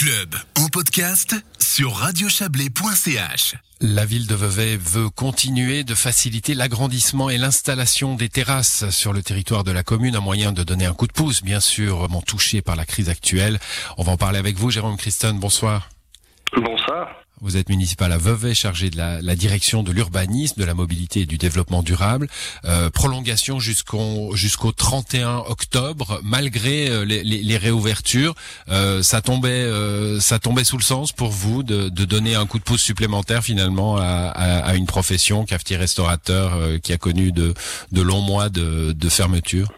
club en podcast sur radiochablais.ch. La ville de Vevey veut continuer de faciliter l'agrandissement et l'installation des terrasses sur le territoire de la commune, un moyen de donner un coup de pouce, bien sûr, touché par la crise actuelle. On va en parler avec vous, Jérôme Christon. Bonsoir. Bonsoir. Vous êtes municipal à Vevey, chargé de la, la direction de l'urbanisme, de la mobilité et du développement durable. Euh, prolongation jusqu'au jusqu'au 31 octobre, malgré euh, les, les, les, réouvertures. Euh, ça tombait euh, ça tombait sous le sens pour vous de, de, donner un coup de pouce supplémentaire finalement à, à, à une profession cafetier-restaurateur euh, qui a connu de, de longs mois de, de fermeture?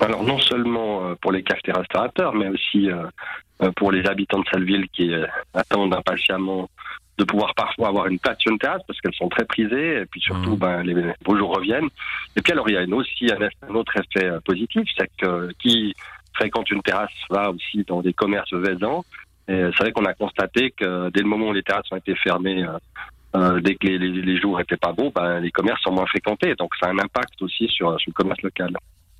Alors non seulement pour les cafetiers-restaurateurs, mais aussi pour les habitants de cette ville qui attendent impatiemment de pouvoir parfois avoir une place sur une terrasse parce qu'elles sont très prisées et puis surtout mmh. ben, les beaux jours reviennent. Et puis alors il y a une aussi un, autre effet euh, positif, c'est que qui fréquente une terrasse va aussi dans des commerces vaisants. Et c'est vrai qu'on a constaté que dès le moment où les terrasses ont été fermées, euh, euh, dès que les, les, les jours étaient pas beaux, ben, les commerces sont moins fréquentés. Donc ça a un impact aussi sur, sur le commerce local.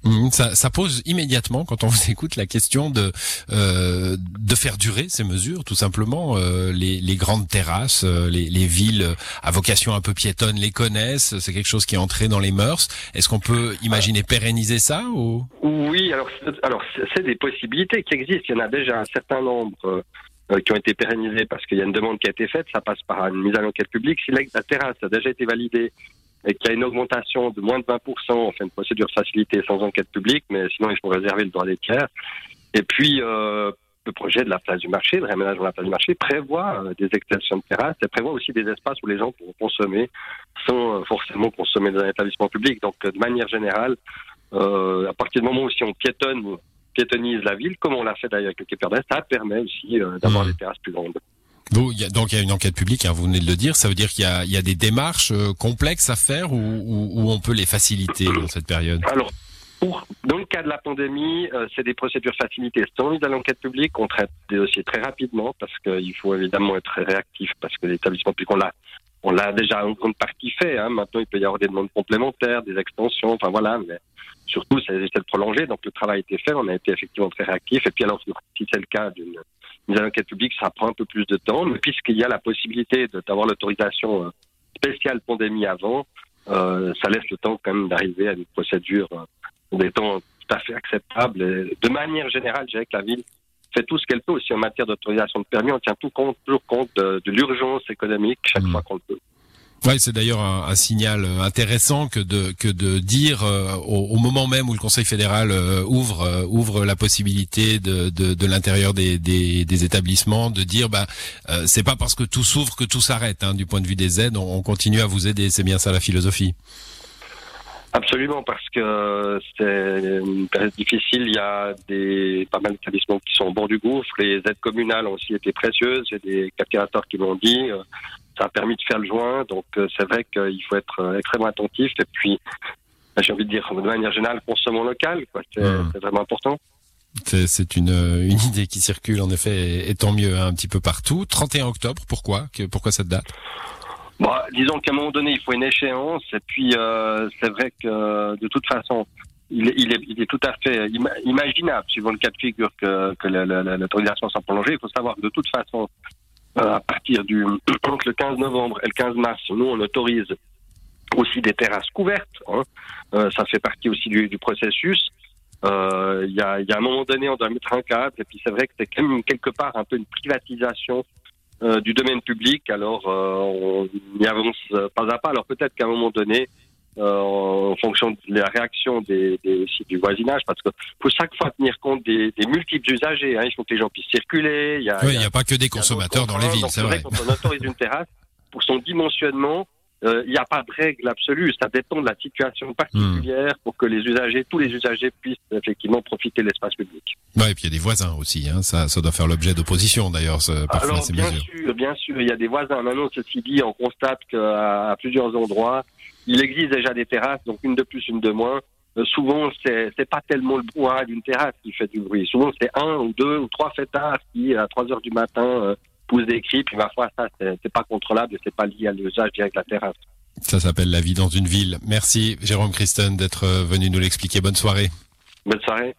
Mmh, ça, ça, pose immédiatement, quand on vous écoute, la question de euh, de faire durer ces mesures, tout simplement. Euh, les, les, grandes terrasses, euh, les, les, villes à vocation un peu piétonne les connaissent. C'est quelque chose qui est entré dans les mœurs. Est-ce qu'on peut imaginer pérenniser ça ou? Oui, alors alors c'est des possibilités qui existent. Il y en a déjà un certain nombre. Euh, qui ont été pérennisés parce qu'il y a une demande qui a été faite, ça passe par une mise à l'enquête publique. Si la terrasse a déjà été validée et qu'il y a une augmentation de moins de 20%, on fait une procédure facilitée sans enquête publique, mais sinon il faut réserver le droit des tiers. Et puis, euh, le projet de la place du marché, le réaménagement de la place du marché, prévoit euh, des extensions de terrasses et prévoit aussi des espaces où les gens pourront consommer sans euh, forcément consommer dans un établissement public. Donc, de manière générale, euh, à partir du moment où si on piétonne, piétonise la ville, comme on l'a fait d'ailleurs avec le Quai ça permet aussi d'avoir mmh. des terrasses plus grandes. Donc il y a une enquête publique, hein, vous venez de le dire. Ça veut dire qu'il y, a, des démarches euh, complexes à faire ou, on peut les faciliter dans cette période? Alors, dans le cas de la pandémie, euh, c'est des procédures facilitées. Sans mise à l'enquête publique, on traite des dossiers très rapidement parce qu'il faut évidemment être réactif parce que l'établissement public, on l'a, déjà en grande partie fait. Hein. Maintenant, il peut y avoir des demandes complémentaires, des extensions, enfin voilà. Mais surtout, c'est de prolonger. Donc le travail a été fait, on a été effectivement très réactif. Et puis alors, si c'est le cas d'une mise à l'enquête publique, ça prend un peu plus de temps, mais puisqu'il y a la possibilité d'avoir l'autorisation euh, spéciale pandémie avant, euh, ça laisse le temps quand même d'arriver à une procédure euh, des temps tout à fait acceptable. Et de manière générale, je dirais que la ville fait tout ce qu'elle peut aussi en matière d'autorisation de permis. On tient tout compte, toujours compte de, de l'urgence économique chaque mmh. fois qu'on le peut. Oui, c'est d'ailleurs un, un, signal intéressant que de que de dire euh, au, au, moment même où le Conseil fédéral euh, ouvre euh, ouvre la possibilité de de, de l'intérieur des, des, des, établissements de dire bah c'est pas parce que tout s'ouvre que tout s'arrête hein, du point de vue des aides on, on continue à vous aider c'est bien ça la philosophie. Absolument, parce que c'est une période difficile. Il y a des, pas mal d'établissements qui sont au bord du gouffre. Les aides communales ont aussi été précieuses. A des capturateurs qui l'ont dit. Ça a permis de faire le joint. Donc, c'est vrai qu'il faut être extrêmement attentif. Et puis, j'ai envie de dire, de manière générale, consommons local. C'est mmh. vraiment important. C'est une, une idée qui circule en effet, et, tant mieux un petit peu partout. 31 octobre, pourquoi? Pourquoi cette date? Bon, disons qu'à un moment donné, il faut une échéance, et puis euh, c'est vrai que de toute façon, il est, il est, il est tout à fait imaginable, suivant le cas de figure, que, que l'autorisation soit prolongée. Il faut savoir que de toute façon, euh, à partir du entre le 15 novembre et le 15 mars, nous, on autorise aussi des terrasses couvertes. Hein. Euh, ça fait partie aussi du, du processus. Euh, il y, a, y a un moment donné, on doit mettre un cadre, et puis c'est vrai que c'est quand même quelque part un peu une privatisation euh, du domaine public. Alors, euh, on y avance pas à pas. Alors peut-être qu'à un moment donné, euh, en fonction de la réaction des, du voisinage, parce que faut chaque fois tenir compte des, des multiples usagers. Hein. Il faut que les gens puissent circuler. Il oui, il n'y a, a, pas que des consommateurs dans les villes, c'est vrai. Quand on autorise une terrasse, pour son dimensionnement, il euh, n'y a pas de règle absolue. Ça dépend de la situation particulière mmh. pour que les usagers, tous les usagers puissent effectivement profiter de l'espace public. Ouais, et puis il y a des voisins aussi. Hein. Ça, ça doit faire l'objet d'opposition d'ailleurs. Parfois, Alors, bien mesures. sûr, bien sûr, il y a des voisins. Maintenant, ceci dit, on constate qu'à plusieurs endroits, il existe déjà des terrasses, donc une de plus, une de moins. Euh, souvent, c'est c'est pas tellement le brouhaha d'une terrasse qui fait du bruit. Souvent, c'est un ou deux ou trois fêtards qui, à 3 heures du matin, euh, poussent des cris. Puis parfois, ça, c'est pas contrôlable et c'est pas lié à l'usage direct de la terrasse. Ça s'appelle la vie dans une ville. Merci Jérôme Christen d'être venu nous l'expliquer. Bonne soirée. Bonne soirée.